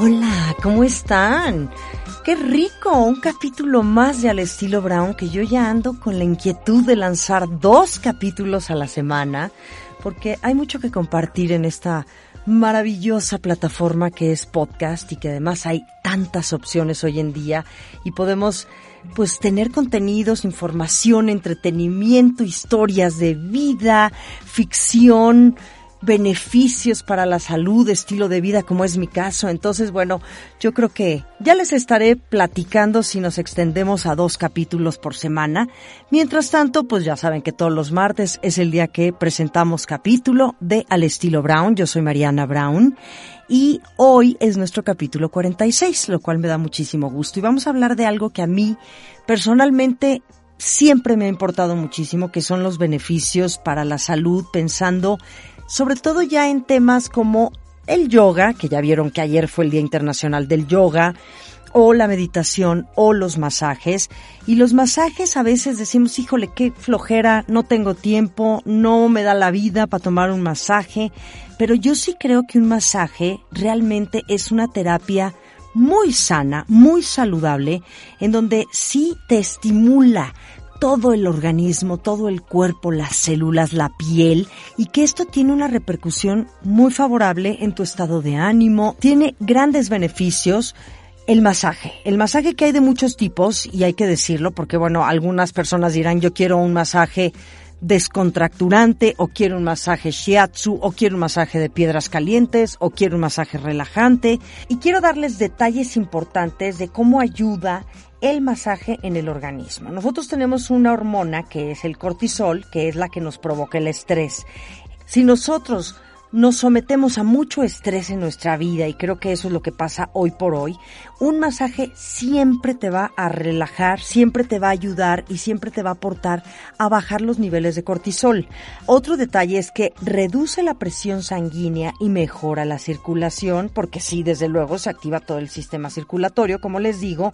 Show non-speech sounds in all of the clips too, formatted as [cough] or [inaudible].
Hola, ¿cómo están? Qué rico, un capítulo más de Al estilo Brown que yo ya ando con la inquietud de lanzar dos capítulos a la semana porque hay mucho que compartir en esta maravillosa plataforma que es podcast y que además hay tantas opciones hoy en día y podemos pues tener contenidos, información, entretenimiento, historias de vida, ficción, beneficios para la salud, estilo de vida, como es mi caso. Entonces, bueno, yo creo que ya les estaré platicando si nos extendemos a dos capítulos por semana. Mientras tanto, pues ya saben que todos los martes es el día que presentamos capítulo de Al estilo Brown. Yo soy Mariana Brown. Y hoy es nuestro capítulo 46, lo cual me da muchísimo gusto. Y vamos a hablar de algo que a mí personalmente siempre me ha importado muchísimo, que son los beneficios para la salud, pensando sobre todo ya en temas como el yoga, que ya vieron que ayer fue el Día Internacional del Yoga, o la meditación o los masajes. Y los masajes a veces decimos, híjole, qué flojera, no tengo tiempo, no me da la vida para tomar un masaje. Pero yo sí creo que un masaje realmente es una terapia muy sana, muy saludable, en donde sí te estimula todo el organismo, todo el cuerpo, las células, la piel y que esto tiene una repercusión muy favorable en tu estado de ánimo, tiene grandes beneficios. El masaje, el masaje que hay de muchos tipos y hay que decirlo porque bueno, algunas personas dirán yo quiero un masaje descontracturante o quiero un masaje shiatsu o quiero un masaje de piedras calientes o quiero un masaje relajante y quiero darles detalles importantes de cómo ayuda el masaje en el organismo. Nosotros tenemos una hormona que es el cortisol, que es la que nos provoca el estrés. Si nosotros nos sometemos a mucho estrés en nuestra vida y creo que eso es lo que pasa hoy por hoy, un masaje siempre te va a relajar, siempre te va a ayudar y siempre te va a aportar a bajar los niveles de cortisol. Otro detalle es que reduce la presión sanguínea y mejora la circulación, porque sí, desde luego se activa todo el sistema circulatorio, como les digo,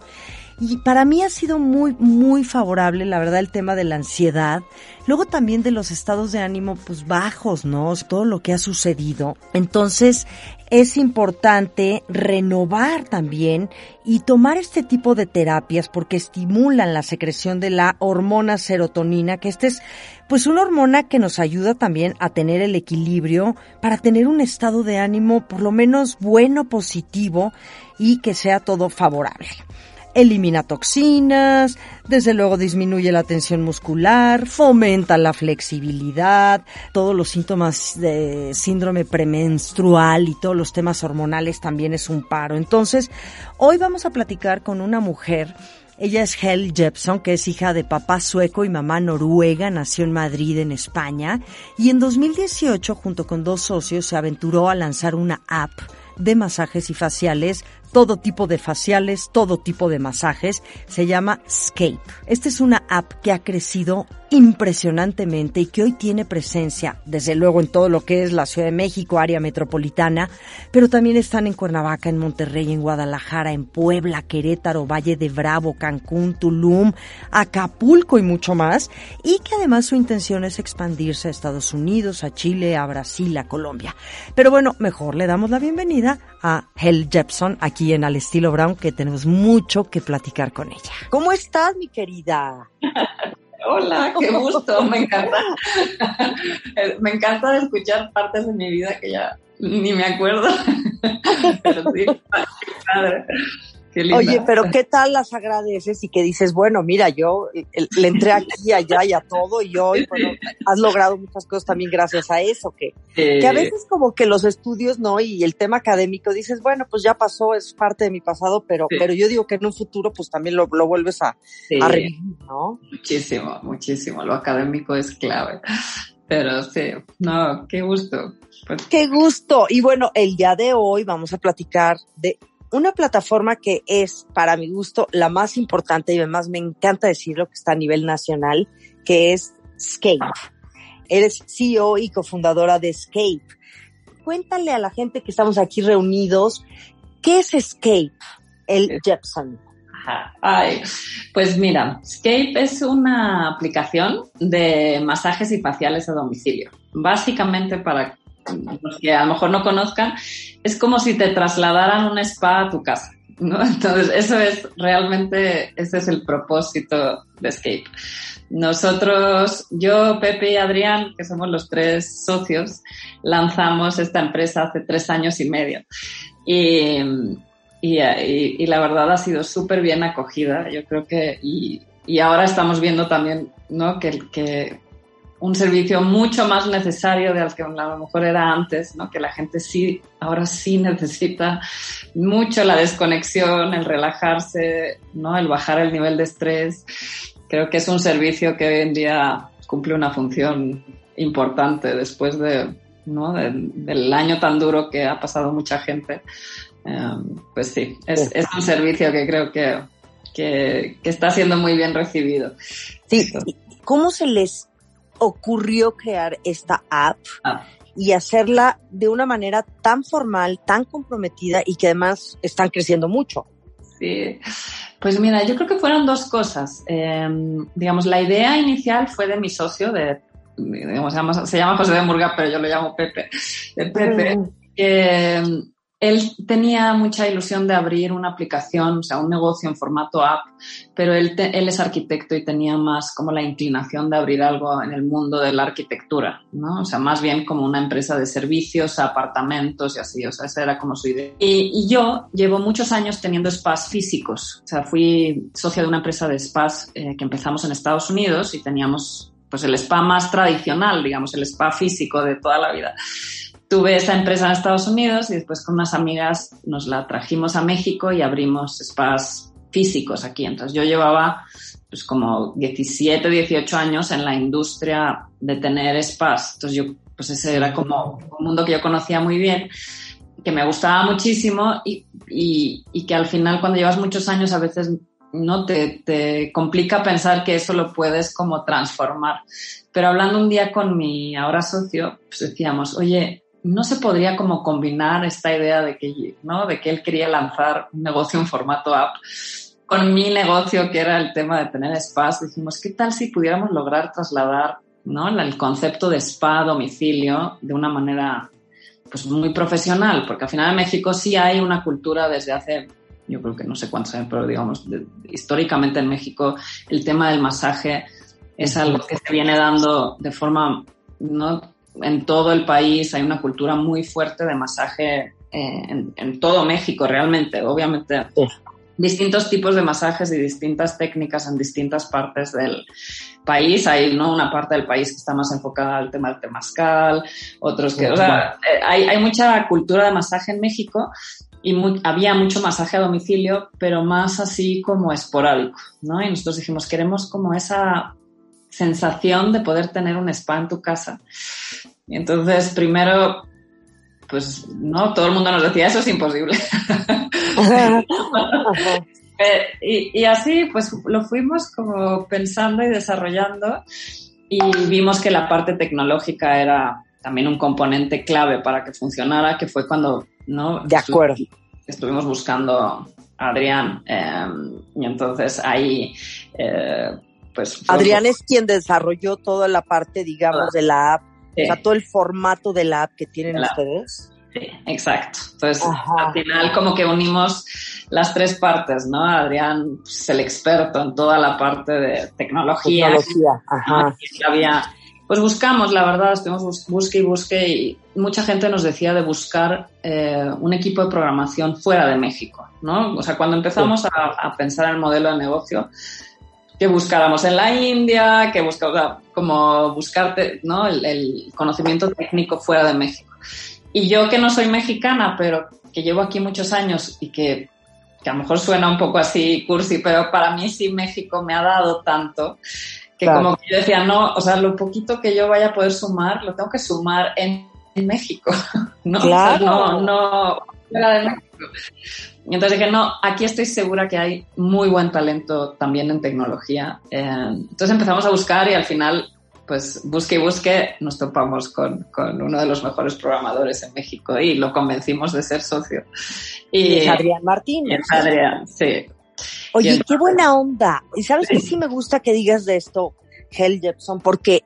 y para mí ha sido muy, muy favorable, la verdad, el tema de la ansiedad. Luego también de los estados de ánimo, pues bajos, ¿no? Todo lo que ha sucedido. Entonces, es importante renovar también y tomar este tipo de terapias porque estimulan la secreción de la hormona serotonina, que esta es pues una hormona que nos ayuda también a tener el equilibrio para tener un estado de ánimo por lo menos bueno, positivo y que sea todo favorable elimina toxinas, desde luego disminuye la tensión muscular, fomenta la flexibilidad, todos los síntomas de síndrome premenstrual y todos los temas hormonales también es un paro. Entonces, hoy vamos a platicar con una mujer ella es Hel Jepson, que es hija de papá sueco y mamá noruega, nació en Madrid, en España, y en 2018, junto con dos socios, se aventuró a lanzar una app de masajes y faciales todo tipo de faciales, todo tipo de masajes. Se llama Scape. Esta es una app que ha crecido impresionantemente y que hoy tiene presencia, desde luego, en todo lo que es la Ciudad de México, área metropolitana, pero también están en Cuernavaca, en Monterrey, en Guadalajara, en Puebla, Querétaro, Valle de Bravo, Cancún, Tulum, Acapulco y mucho más, y que además su intención es expandirse a Estados Unidos, a Chile, a Brasil, a Colombia. Pero bueno, mejor le damos la bienvenida a Hel Jepson aquí en Al Estilo Brown, que tenemos mucho que platicar con ella. ¿Cómo estás, mi querida? [laughs] Hola, qué gusto, me encanta. [laughs] me encanta escuchar partes de mi vida que ya ni me acuerdo. [laughs] Pero sí, padre. Oye, pero ¿qué tal las agradeces y que dices, bueno, mira, yo le entré aquí, allá y a todo y hoy bueno, has logrado muchas cosas también gracias a eso, que, que a veces como que los estudios, ¿no? Y el tema académico dices, bueno, pues ya pasó, es parte de mi pasado, pero, pero yo digo que en un futuro pues también lo, lo vuelves a, a revivir, ¿no? Muchísimo, muchísimo, lo académico es clave. Pero sí, no, qué gusto. Pues qué gusto. Y bueno, el día de hoy vamos a platicar de una plataforma que es, para mi gusto, la más importante y además me encanta decirlo que está a nivel nacional, que es Scape. Eres CEO y cofundadora de Scape. Cuéntale a la gente que estamos aquí reunidos, ¿qué es Scape, el Jepson? Ay, pues mira, Scape es una aplicación de masajes y faciales a domicilio. Básicamente para los que a lo mejor no conozcan, es como si te trasladaran un spa a tu casa. ¿no? [laughs] Entonces, eso es realmente, ese es el propósito de Escape. Nosotros, yo, Pepe y Adrián, que somos los tres socios, lanzamos esta empresa hace tres años y medio. Y, y, la verdad ha sido súper bien acogida. Yo creo que, y, ahora estamos viendo también ¿no? que un servicio mucho más necesario de al que a lo mejor era antes, ¿no? Que la gente sí, ahora sí necesita mucho la desconexión, el relajarse, ¿no? El bajar el nivel de estrés. Creo que es un servicio que hoy en día cumple una función importante después de, ¿no? del año tan duro que ha pasado mucha gente. Em, pues sí, es, es, un servicio que creo que, que, que está siendo muy bien recibido. Sí, ¿cómo se les ocurrió crear esta app ah. y hacerla de una manera tan formal, tan comprometida y que además están creciendo mucho? Sí, pues mira, yo creo que fueron dos cosas. Em, digamos, la idea inicial fue de mi socio, de, digamos, se, llama, se llama José de Murga, pero yo lo llamo Pepe, de Pepe, que él tenía mucha ilusión de abrir una aplicación, o sea, un negocio en formato app, pero él, es arquitecto y tenía más como la inclinación de abrir algo en el mundo de la arquitectura, ¿no? O sea, más bien como una empresa de servicios, apartamentos y así, o sea, esa era como su idea. Y, yo llevo muchos años teniendo spas físicos, o sea, fui socia de una empresa de spas eh, que empezamos en Estados Unidos y teníamos pues el spa más tradicional, digamos, el spa físico de toda la vida tuve esa empresa en Estados Unidos y después con unas amigas nos la trajimos a México y abrimos spas físicos aquí. Entonces yo llevaba pues como 17, 18 años en la industria de tener spas. Entonces yo, pues ese era como un mundo que yo conocía muy bien, que me gustaba muchísimo y, y, y que al final cuando llevas muchos años a veces no te, te, complica pensar que eso lo puedes como transformar. Pero hablando un día con mi ahora socio, pues decíamos, oye, no se podría como combinar esta idea de que, ¿no? de que él quería lanzar un negocio en formato app con mi negocio, que era el tema de tener spas. Dijimos, ¿qué tal si pudiéramos lograr trasladar ¿no? el concepto de spa domicilio de una manera pues, muy profesional? Porque al final en México sí hay una cultura desde hace, yo creo que no sé cuántos años, pero digamos, históricamente en México el tema del masaje es algo que se viene dando de forma no en todo el país hay una cultura muy fuerte de masaje eh, en, todo México realmente. Obviamente, distintos tipos de masajes y distintas técnicas en distintas partes del país. Hay ¿no? una parte del país que está más enfocada al tema del temazcal, otros que... O sea, eh, hay, hay mucha cultura de masaje en México y había mucho masaje a domicilio, pero más así como esporádico, ¿no? Y nosotros dijimos, queremos como esa sensación de poder tener un spa en tu casa. Y entonces, primero, pues no, todo el mundo nos decía, eso es imposible. [laughs] y, y, así, pues lo fuimos como pensando y desarrollando y vimos que la parte tecnológica era también un componente clave para que funcionara, que fue cuando, ¿no? De acuerdo. Estuvimos buscando a Adrián em, y entonces ahí eh, pues, Adrián es quien desarrolló toda la parte, digamos, de la app, o sea, todo el formato de la app que tienen ustedes. Sí, exacto. Entonces, al final como que unimos las tres partes, ¿no? Adrián es el experto en toda la parte de tecnología. Tecnología, ajá. había, pues buscamos, la verdad, estuvimos busque y busque y mucha gente nos decía de buscar eh, un equipo de programación fuera de México, ¿no? O sea, cuando empezamos a, a pensar en el modelo de negocio, que buscáramos en la India, que buscaba, como buscarte, ¿no? El, conocimiento técnico fuera de México. Y yo que no soy mexicana, pero que llevo aquí muchos años y que, que a lo mejor suena un poco así cursi, pero para mí sí México me ha dado tanto que como yo decía, no, o sea, lo poquito que yo vaya a poder sumar, lo tengo que sumar en, México, [laughs] ¿no? Claro. no, no. Entonces dije, no, aquí estoy segura que hay muy buen talento también en tecnología. Eh, entonces empezamos a buscar y al final, pues busque y busque, nos topamos con, con, uno de los mejores programadores en México y lo convencimos de ser socio. Y, es Adrián Martínez. Es Adrián, sí. Oye, qué buena onda. Y sabes que sí me gusta que digas de esto, Hell Jepson, porque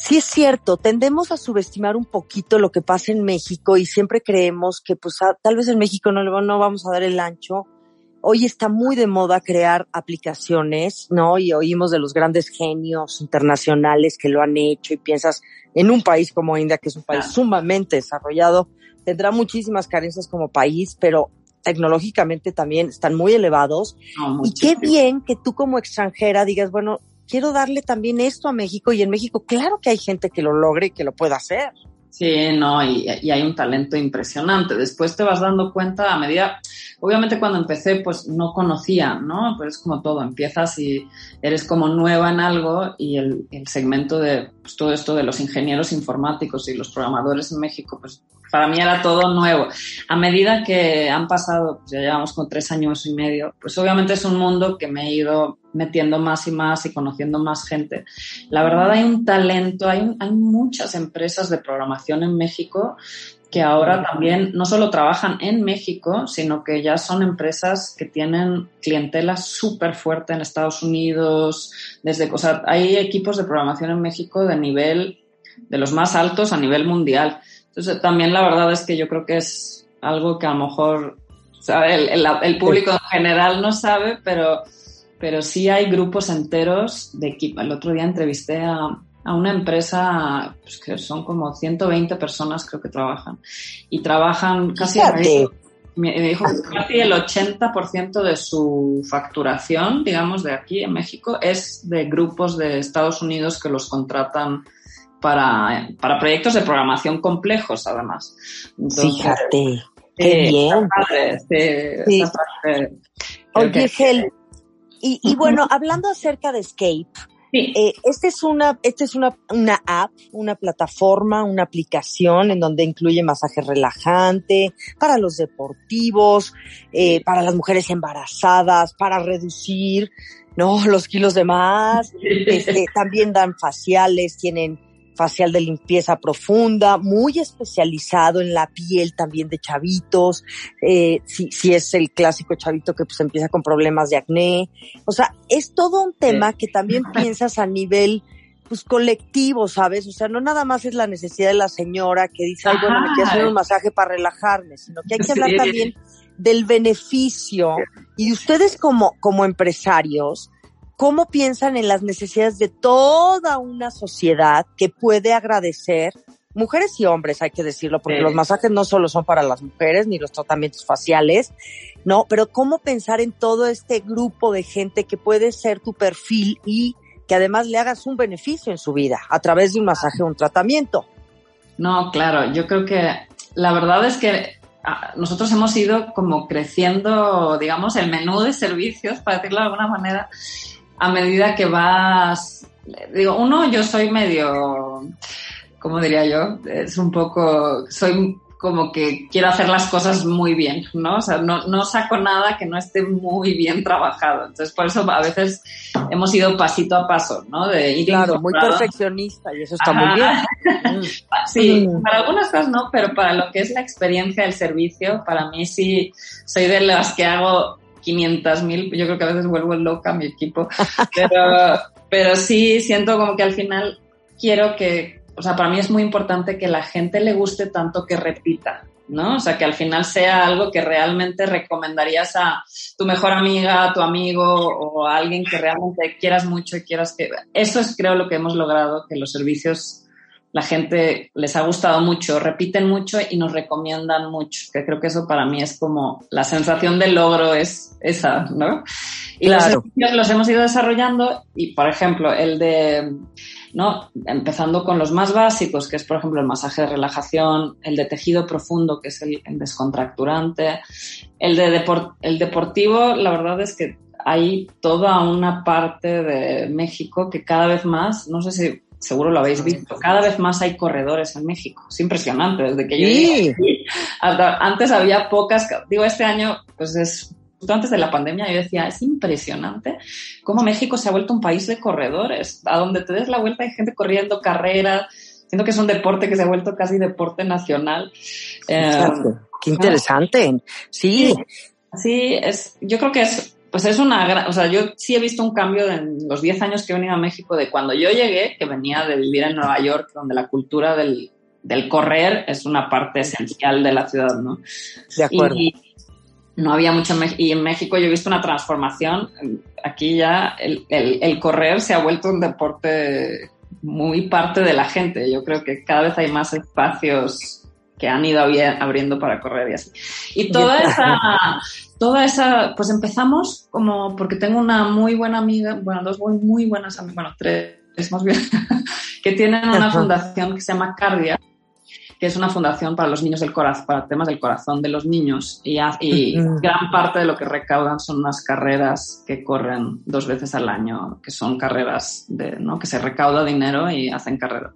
sí es cierto, tendemos a subestimar un poquito lo que pasa en México y siempre creemos que pues tal vez en México no, no vamos a dar el ancho. Hoy está muy de moda crear aplicaciones, ¿no? Y oímos de los grandes genios internacionales que lo han hecho y piensas en un país como India, que es un país sumamente desarrollado, tendrá muchísimas carencias como país, pero tecnológicamente también están muy elevados. y qué bien que tú como extranjera digas, bueno, quiero darle también esto a México y en México claro que hay gente que lo logre y que lo pueda hacer. Sí, no, y, hay un talento impresionante. Después te vas dando cuenta a medida, obviamente cuando empecé pues no conocía, ¿no? Pues es como todo, empiezas y eres como nueva en algo y el, el segmento de pues, todo esto de los ingenieros informáticos y los programadores en México pues para mí era todo nuevo. A medida que han pasado, pues ya llevamos con tres años y medio, pues obviamente es un mundo que me he ido metiendo más y más y conociendo más gente. La verdad hay un talento, hay, hay muchas empresas de programación en México que ahora también no solo trabajan en México, sino que ya son empresas que tienen clientela súper fuerte en Estados Unidos, desde, o sea, hay equipos de programación en México de nivel, de los más altos a nivel mundial. Entonces, también la verdad es que yo creo que es algo que a lo mejor El, público en general no sabe, pero, pero sí hay grupos enteros de equipo. El otro día entrevisté a, una empresa pues, que son como 120 personas creo que trabajan. Y trabajan casi me dijo casi el 80% de su facturación, digamos, de aquí en México es de grupos de Estados Unidos que los contratan para, para proyectos de programación complejos, además. Fíjate, qué bien. Oye, Gel, y, y [laughs] bueno, hablando acerca de Escape, eh, esta es una, esta es una, una app, una plataforma, una aplicación en donde incluye masaje relajante para los deportivos, eh, para las mujeres embarazadas, para reducir, no, los kilos de más. [laughs] Este, también dan faciales, tienen facial de limpieza profunda, muy especializado en la piel también de chavitos, eh, si, si es el clásico chavito que pues empieza con problemas de acné. O sea, es todo un tema que también [laughs] piensas a nivel pues colectivo, ¿sabes? O sea, no nada más es la necesidad de la señora que dice, ay, bueno, me quiero hacer un masaje para relajarme, sino que hay que hablar también del beneficio. Y ustedes como, como empresarios, cómo piensan en las necesidades de toda una sociedad que puede agradecer, mujeres y hombres, hay que decirlo, porque los masajes no solo son para las mujeres, ni los tratamientos faciales, no, pero cómo pensar en todo este grupo de gente que puede ser tu perfil y que además le hagas un beneficio en su vida a través de un masaje o un tratamiento. No, claro, yo creo que la verdad es que ah, nosotros hemos ido como creciendo, digamos, el menú de servicios, para decirlo de alguna manera, a medida que vas, digo, uno, yo soy medio, ¿cómo diría yo? Es un poco, soy como que quiero hacer las cosas muy bien, ¿no? O sea, no, no saco nada que no esté muy bien trabajado. Entonces, por eso a veces hemos ido pasito a paso, ¿no? De ir claro, muy perfeccionista y eso está muy bien. [laughs] sí, mm. para algunas cosas no, pero para lo que es la experiencia del servicio, para mí sí soy de las que hago 500 mil, yo creo que a veces vuelvo loca a mi equipo, [laughs] pero, pero sí siento como que al final quiero que, o sea, para mí es muy importante que la gente le guste tanto que repita, ¿no? O sea, que al final sea algo que realmente recomendarías a tu mejor amiga, a tu amigo o a alguien que realmente quieras mucho y quieras que... Eso es creo lo que hemos logrado, que los servicios la gente les ha gustado mucho, repiten mucho y nos recomiendan mucho, que creo que eso para mí es como la sensación de logro es esa, ¿no? Y los los hemos ido desarrollando y, por ejemplo, el de, ¿no? Empezando con los más básicos, que es, por ejemplo, el masaje de relajación, el de tejido profundo, que es el, descontracturante, el de el deportivo, la verdad es que hay toda una parte de México que cada vez más, no sé si seguro lo habéis visto, cada vez más hay corredores en México. Es impresionante, desde que yo llegué antes había pocas, digo, este año, pues es justo antes de la pandemia, yo decía, es impresionante cómo México se ha vuelto un país de corredores. A donde te des la vuelta hay gente corriendo carreras. Siento que es un deporte que se ha vuelto casi deporte nacional. Eh, Qué interesante. Sí. Sí, es, yo creo que es, pues es una gran, o sea, yo sí he visto un cambio en los 10 años que he venido a México de cuando yo llegué, que venía de vivir en Nueva York, donde la cultura del, del correr es una parte esencial de la ciudad, ¿no? De acuerdo no había mucho y en México yo he visto una transformación. Aquí ya el, correr se ha vuelto un deporte muy parte de la gente. Yo creo que cada vez hay más espacios que han ido abriendo para correr y así. Y toda esa, toda esa, pues empezamos como, porque tengo una muy buena amiga, bueno, dos muy buenas amigas, bueno, tres más bien, [laughs] que tienen una fundación que se llama Cardia, que es una fundación para los niños del corazón, para temas del corazón de los niños. Y, y gran parte de lo que recaudan son unas carreras que corren dos veces al año, que son carreras de, ¿no? que se recauda dinero y hacen carreras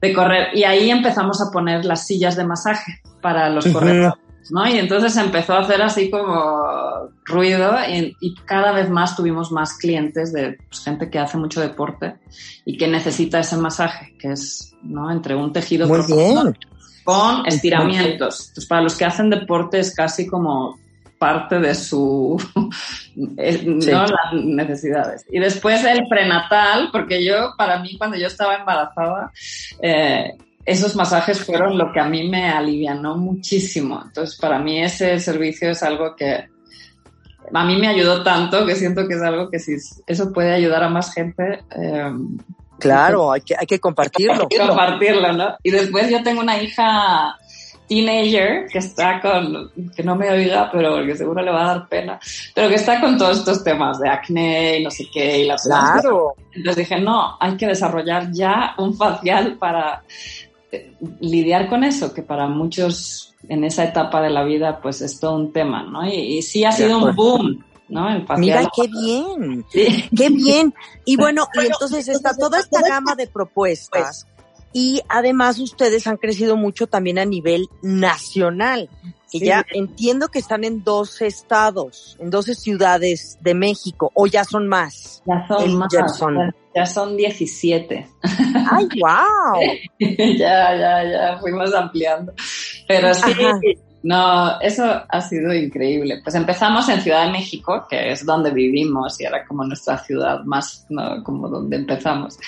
de correr. Y ahí empezamos a poner las sillas de masaje para los corredores. ¿No? Y entonces empezó a hacer así como ruido y, cada vez más tuvimos más clientes de pues, gente que hace mucho deporte y que necesita ese masaje, que es ¿no? entre un tejido Muy bien. con estiramientos. Entonces, para los que hacen deporte es casi como parte de su [laughs] ¿no? las necesidades. Y después el prenatal, porque yo, para mí, cuando yo estaba embarazada, eh, esos masajes fueron lo que a mí me alivianó muchísimo. Entonces, para mí ese servicio es algo que a mí me ayudó tanto que siento que es algo que si eso puede ayudar a más gente. Eh, claro, hay que, hay que compartirlo. Hay [laughs] que compartirlo, ¿no? Y después yo tengo una hija teenager que está con, que no me oiga, pero que seguro le va a dar pena, pero que está con todos estos temas de acné y no sé qué y la Claro. Entonces dije, no, hay que desarrollar ya un facial para lidiar con eso, que para muchos en esa etapa de la vida pues es todo un tema, ¿no? Y, sí ha sido un boom, ¿no? Mira, qué bien, qué bien. Y [laughs] bueno, y entonces está toda esta gama de propuestas y además ustedes han crecido mucho también a nivel nacional. Y ya entiendo que están en 12 estados, en 12 ciudades de México, o ya son más. Ya son más. Ya son 17. ¡Ay, wow! [laughs] ya, ya, ya, fuimos ampliando. Pero sí, no, eso ha sido increíble. Pues empezamos en Ciudad de México, que es donde vivimos y era como nuestra ciudad más, ¿no? Como donde empezamos.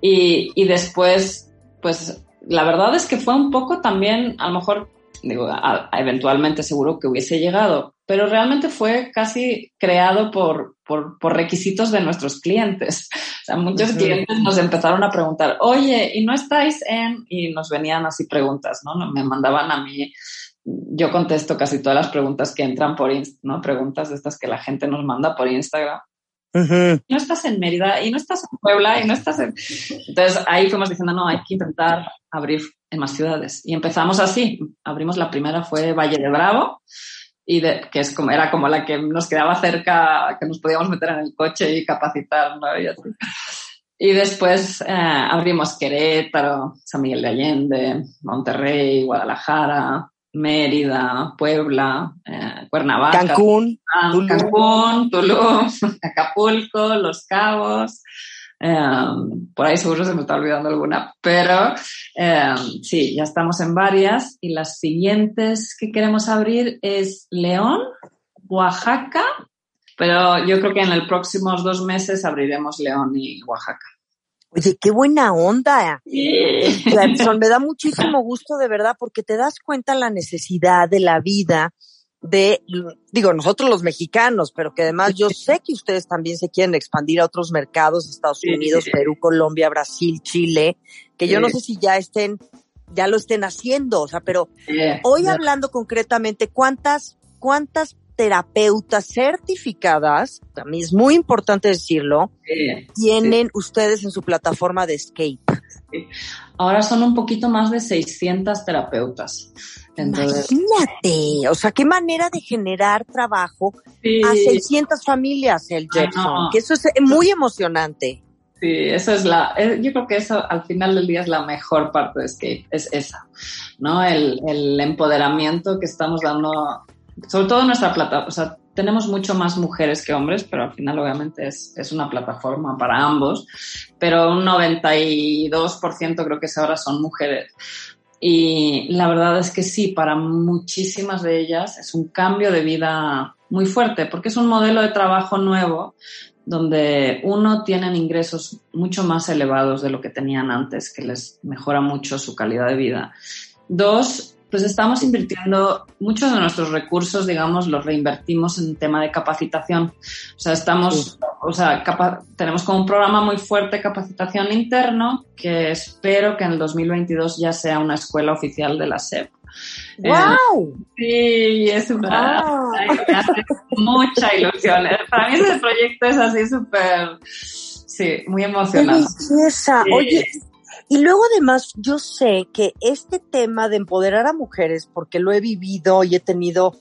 Y, y después, pues la verdad es que fue un poco también, a lo mejor digo, eventualmente seguro que hubiese llegado, pero realmente fue casi creado por, por, por requisitos de nuestros clientes. [laughs] O sea, muchos clientes nos empezaron a preguntar, oye, ¿y no estáis en? Y nos venían así preguntas, ¿no? Me mandaban a mí, yo contesto casi todas las preguntas que entran por, ¿no? Preguntas de estas que la gente nos manda por Instagram. No estás en Mérida y no estás en Puebla y no estás en... Entonces ahí fuimos diciendo, no, hay que intentar abrir en más ciudades. Y empezamos así. Abrimos la primera fue Valle de Bravo y de, que es como, era como la que nos quedaba cerca, que nos podíamos meter en el coche y capacitar, y, después eh, abrimos Querétaro, San Miguel de Allende, Monterrey, Guadalajara, Mérida, Puebla, eh, Cuernavaca, Cancún, Cancún, Tulum, [laughs] Acapulco, Los Cabos. Em, por ahí seguro se me está olvidando alguna, pero em, sí, ya estamos en varias y las siguientes que queremos abrir es León, Oaxaca, pero yo creo que en los próximos dos meses abriremos León y Oaxaca. Oye, qué buena onda. me da muchísimo gusto de verdad porque te das cuenta la necesidad de la vida de, digo, nosotros los mexicanos, pero que además yo [laughs] sé que ustedes también se quieren expandir a otros mercados, Estados Unidos, Perú, Colombia, Brasil, Chile, que yo no sé si ya estén, ya lo estén haciendo, o sea, pero hoy hablando concretamente, ¿cuántas, cuántas terapeutas certificadas, también es muy importante decirlo, tienen ustedes en su plataforma de Escape? Ahora son un poquito más de 600 terapeutas. Imagínate, o sea, qué manera de generar trabajo a 600 familias, el Jackson, que eso es muy emocionante. Sí, eso es la, eh, yo creo que eso al final del día es la mejor parte de Escape, es esa, ¿no? El, el empoderamiento que estamos dando, sobre todo en nuestra plataforma, o sea, tenemos mucho más mujeres que hombres, pero al final obviamente es, es una plataforma para ambos, pero un 92% creo que ahora son mujeres. Y la verdad es que sí, para muchísimas de ellas es un cambio de vida muy fuerte, porque es un modelo de trabajo nuevo donde uno tienen ingresos mucho más elevados de lo que tenían antes, que les mejora mucho su calidad de vida. Dos, pues estamos invirtiendo muchos de nuestros recursos, digamos, los reinvertimos en tema de capacitación. O sea, estamos, o sea, tenemos como un programa muy fuerte de capacitación interno que espero que en el 2022 ya sea una escuela oficial de la SEP. ¡Wow! Eh, sí, es una, [laughs] mucha ilusión. Para mí ese proyecto es así súper, sí, muy emocionante. ¡Qué Oye, y luego además yo sé que este tema de empoderar a mujeres, porque lo he vivido y he tenido,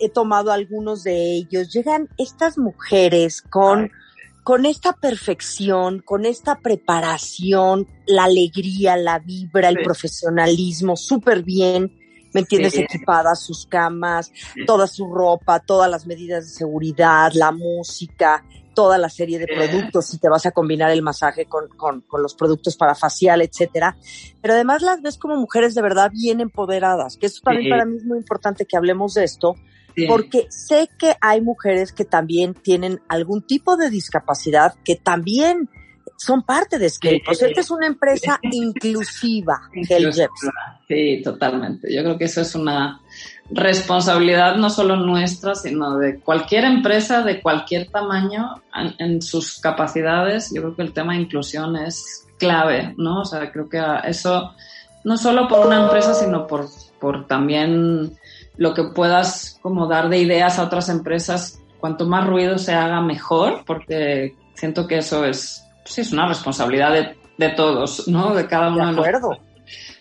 he tomado algunos de ellos, llegan estas mujeres con, con esta perfección, con esta preparación, la alegría, la vibra, el profesionalismo, súper bien. ¿Me entiendes? Equipadas sus camas, toda su ropa, todas las medidas de seguridad, la música, toda la serie de productos si te vas a combinar el masaje con, con, con, los productos para facial, etcétera. Pero además las ves como mujeres de verdad bien empoderadas, que eso también para mí es muy importante que hablemos de esto, porque sé que hay mujeres que también tienen algún tipo de discapacidad que también son parte de Scale. O sea, esta es una empresa [laughs] inclusiva, Sí, totalmente. Yo creo que eso es una responsabilidad no solo nuestra, sino de cualquier empresa de cualquier tamaño en, sus capacidades. Yo creo que el tema de inclusión es clave, ¿no? O sea, creo que eso no solo por una empresa, sino por, por también lo que puedas como dar de ideas a otras empresas. Cuanto más ruido se haga, mejor, porque siento que eso es, sí, es una responsabilidad de, de todos, ¿no? De cada uno de, acuerdo.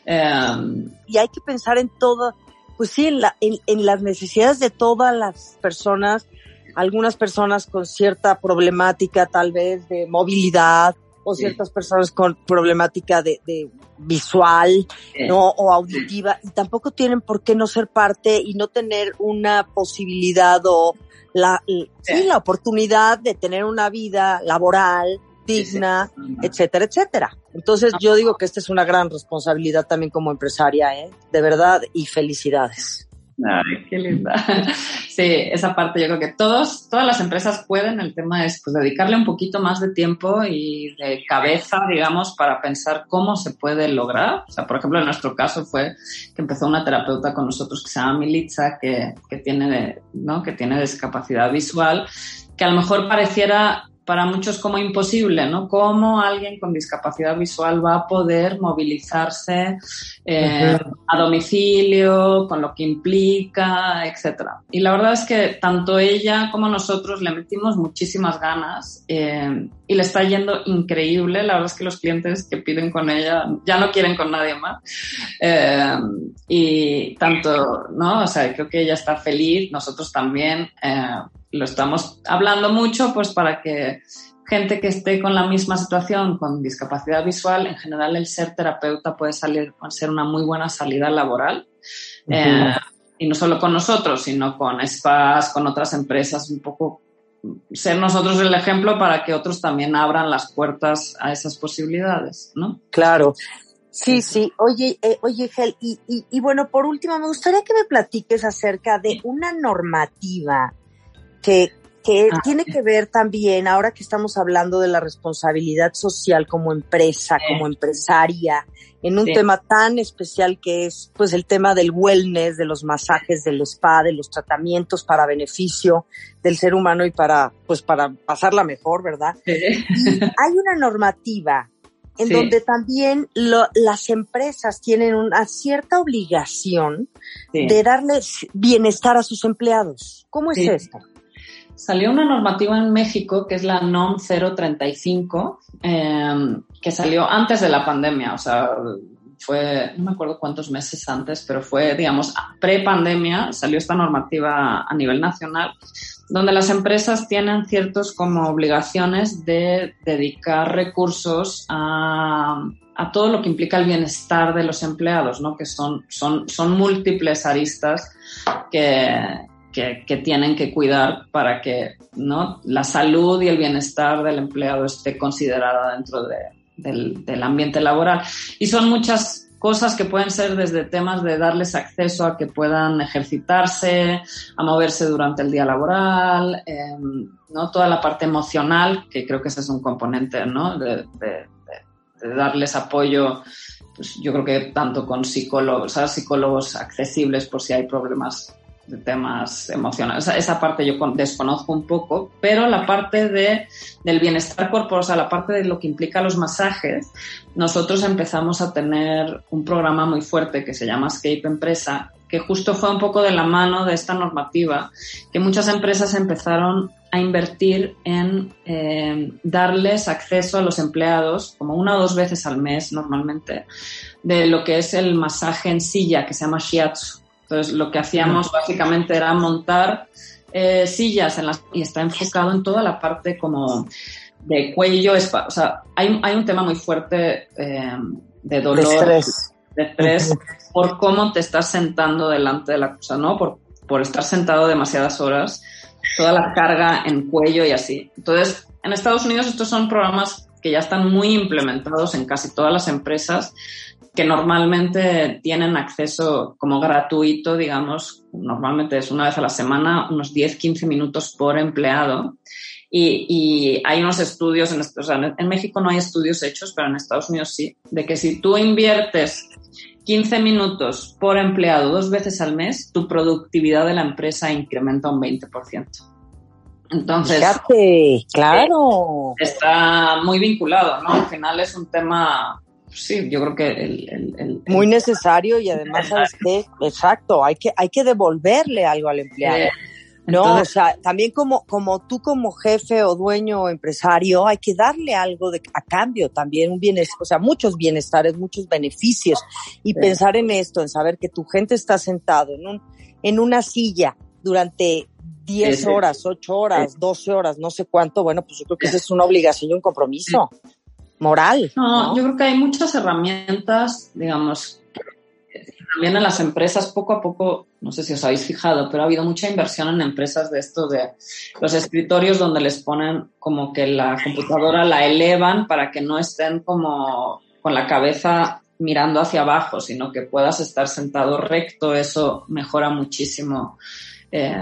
Em, y hay que pensar en todo, pues sí, en, la, en, las necesidades de todas las personas, algunas personas con cierta problemática tal vez de movilidad o ciertas personas con problemática de, de visual, ¿no? O auditiva, y tampoco tienen por qué no ser parte y no tener una posibilidad o la, sí, la oportunidad de tener una vida laboral, digna, etcétera, etcétera. Entonces yo digo que esta es una gran responsabilidad también como empresaria, ¿eh? De verdad, y felicidades. Ay, qué linda. [laughs] Sí, esa parte yo creo que todos, todas las empresas pueden, el tema es pues dedicarle un poquito más de tiempo y de cabeza, digamos, para pensar cómo se puede lograr. O sea, por ejemplo, en nuestro caso fue que empezó una terapeuta con nosotros que se llama Militza, que, que tiene, ¿no? que tiene discapacidad visual, que a lo mejor pareciera para muchos como imposible, ¿no? ¿Cómo alguien con discapacidad visual va a poder movilizarse eh, a domicilio, con lo que implica, etcétera? Y la verdad es que tanto ella como nosotros le metimos muchísimas ganas eh, y le está yendo increíble. La verdad es que los clientes que piden con ella ya no quieren con nadie más. Eh, y tanto, ¿no? O sea, creo que ella está feliz, nosotros también lo estamos hablando mucho pues para que gente que esté con la misma situación, con discapacidad visual, en general el ser terapeuta puede salir, ser una muy buena salida laboral. Eh, y no solo con nosotros, sino con spas, con otras empresas, un poco ser nosotros el ejemplo para que otros también abran las puertas a esas posibilidades, ¿no? Claro. Sí, sí. Oye, eh, oye, Gel, y, y, y bueno, por último, me gustaría que me platiques acerca de una normativa que, que ah, tiene que ver también, ahora que estamos hablando de la responsabilidad social como empresa, como empresaria, en un tema tan especial que es pues el tema del wellness, de los masajes, del spa, de los tratamientos para beneficio del ser humano y para pues para pasarla mejor, ¿verdad? Y hay una normativa en donde también las empresas tienen una cierta obligación de darles bienestar a sus empleados. ¿Cómo es esto? Salió una normativa en México que es la NOM 035, em, que salió antes de la pandemia, o sea, fue, no me acuerdo cuántos meses antes, pero fue, digamos, pre-pandemia, salió esta normativa a nivel nacional, donde las empresas tienen ciertos como obligaciones de dedicar recursos a, a todo lo que implica el bienestar de los empleados, ¿no? que son, son, son múltiples aristas que, que, tienen que cuidar para que ¿no? la salud y el bienestar del empleado esté considerada dentro de, del, del, ambiente laboral. Y son muchas cosas que pueden ser desde temas de darles acceso a que puedan ejercitarse, a moverse durante el día laboral, em, ¿no? toda la parte emocional, que creo que ese es un componente ¿no? de, de, de darles apoyo pues yo creo que tanto con psicólogos, psicólogos accesibles por si hay problemas de temas emocionales. Esa, parte yo desconozco un poco, pero la parte de, del bienestar corporal, o sea, la parte de lo que implica los masajes, nosotros empezamos a tener un programa muy fuerte que se llama Escape Empresa, que justo fue un poco de la mano de esta normativa, que muchas empresas empezaron a invertir en eh, darles acceso a los empleados, como una o dos veces al mes normalmente, de lo que es el masaje en silla, que se llama shiatsu entonces, lo que hacíamos básicamente era montar eh, sillas en las, y está enfocado en toda la parte como de cuello, o sea, hay, hay un tema muy fuerte eh, de dolor, de estrés, por cómo te estás sentando delante de la cosa, ¿no? Por, por estar sentado demasiadas horas, toda la carga en cuello y así. Entonces, en Estados Unidos estos son programas que ya están muy implementados en casi todas las empresas que normalmente tienen acceso como gratuito, digamos, normalmente es una vez a la semana, unos 10, 15 minutos por empleado. Y, y hay unos estudios, en, o sea, en México no hay estudios hechos, pero en Estados Unidos sí, de que si tú inviertes 15 minutos por empleado dos veces al mes, tu productividad de la empresa incrementa un 20%. Entonces, Fíjate, claro. Está muy vinculado, ¿no? Al final es un tema sí, yo creo que el, muy necesario y además sabes qué, exacto, hay que hay que devolverle algo al empleado. no, o sea, también como como tú como jefe o dueño o empresario hay que darle algo de, a cambio también un bienestar, o sea, muchos bienestares, muchos beneficios. Y pensar en esto, en saber que tu gente está sentado en un en una silla durante 10 horas, 8 horas, 12 horas, no sé cuánto, bueno, pues yo creo que esa es una obligación y un compromiso moral. No, yo creo que hay muchas herramientas, digamos, también en las empresas poco a poco, no sé si os habéis fijado, pero ha habido mucha inversión en empresas de esto de los escritorios donde les ponen como que la computadora la elevan para que no estén como con la cabeza mirando hacia abajo, sino que puedas estar sentado recto, eso mejora muchísimo. Eh,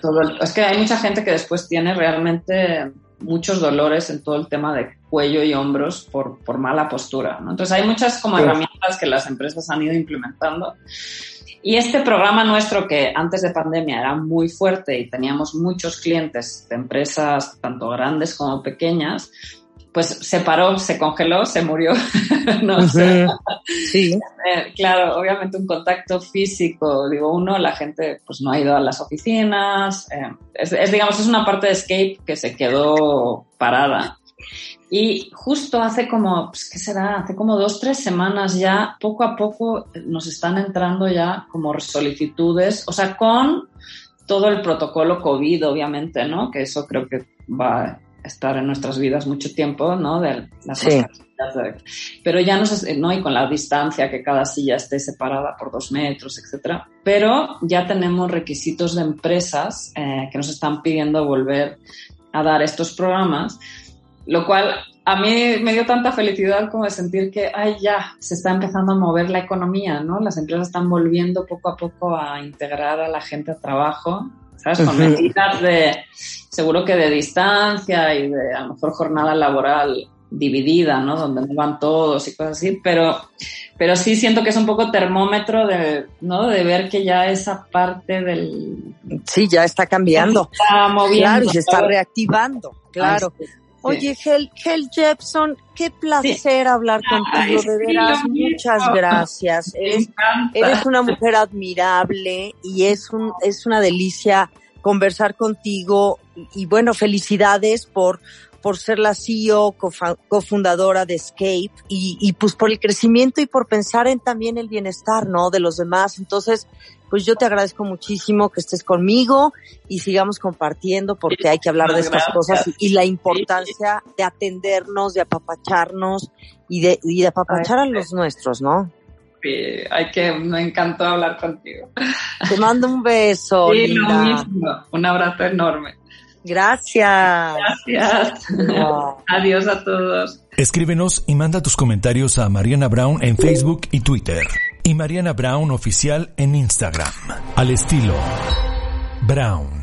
todo es que hay mucha gente que después tiene realmente muchos dolores en todo el tema de cuello y hombros por, por mala postura. ¿no? Entonces hay muchas como herramientas que las empresas han ido implementando. Y este programa nuestro, que antes de pandemia era muy fuerte y teníamos muchos clientes de empresas tanto grandes como pequeñas, pues se paró, se congeló, se murió. [laughs] no sé. Sí. Eh, claro, obviamente un contacto físico, digo, uno, la gente pues no ha ido a las oficinas, eh, es, digamos, es una parte de Escape que se quedó parada. Y justo hace como, pues, ¿qué será? Hace como dos, tres semanas ya, poco a poco nos están entrando ya como solicitudes, o sea, con todo el protocolo COVID, obviamente, ¿no? Que eso creo que va estar en nuestras vidas mucho tiempo, ¿no? De las pero ya no sé, ¿no? Y con la distancia, que cada silla esté separada por dos metros, etcétera. Pero ya tenemos requisitos de empresas eh, que nos están pidiendo volver a dar estos programas, lo cual a mí me dio tanta felicidad como de sentir que, ay, ya, se está empezando a mover la economía, ¿no? Las empresas están volviendo poco a poco a integrar a la gente a trabajo ¿sabes? Con medidas de, seguro que de distancia y de a lo mejor jornada laboral dividida, ¿no? Donde no van todos y cosas así, pero, pero sí siento que es un poco termómetro de, ¿no? De ver que ya esa parte del... Sí, ya está cambiando. Está moviendo. Claro, y se está reactivando, claro. Oye, Hel, Hel Jepson, qué placer hablar contigo, de veras, muchas gracias. Eres, eres, una mujer admirable y es un, es una delicia conversar contigo. y bueno, felicidades por, por ser la CEO, cofundadora de Escape y, y pues por el crecimiento y por pensar en también el bienestar, ¿no? De los demás. Entonces, pues yo te agradezco muchísimo que estés conmigo y sigamos compartiendo porque hay que hablar de estas cosas y, la importancia de atendernos, de apapacharnos y de, y de apapachar a los nuestros, ¿no? Sí, hay que, me encantó hablar contigo. Te mando un beso. Sí, lo mismo. Un abrazo enorme. Gracias. Gracias. Adiós a todos. Escríbenos y manda tus comentarios a Mariana Brown en Facebook y Twitter. Y Mariana Brown Oficial en Instagram. Al estilo Brown.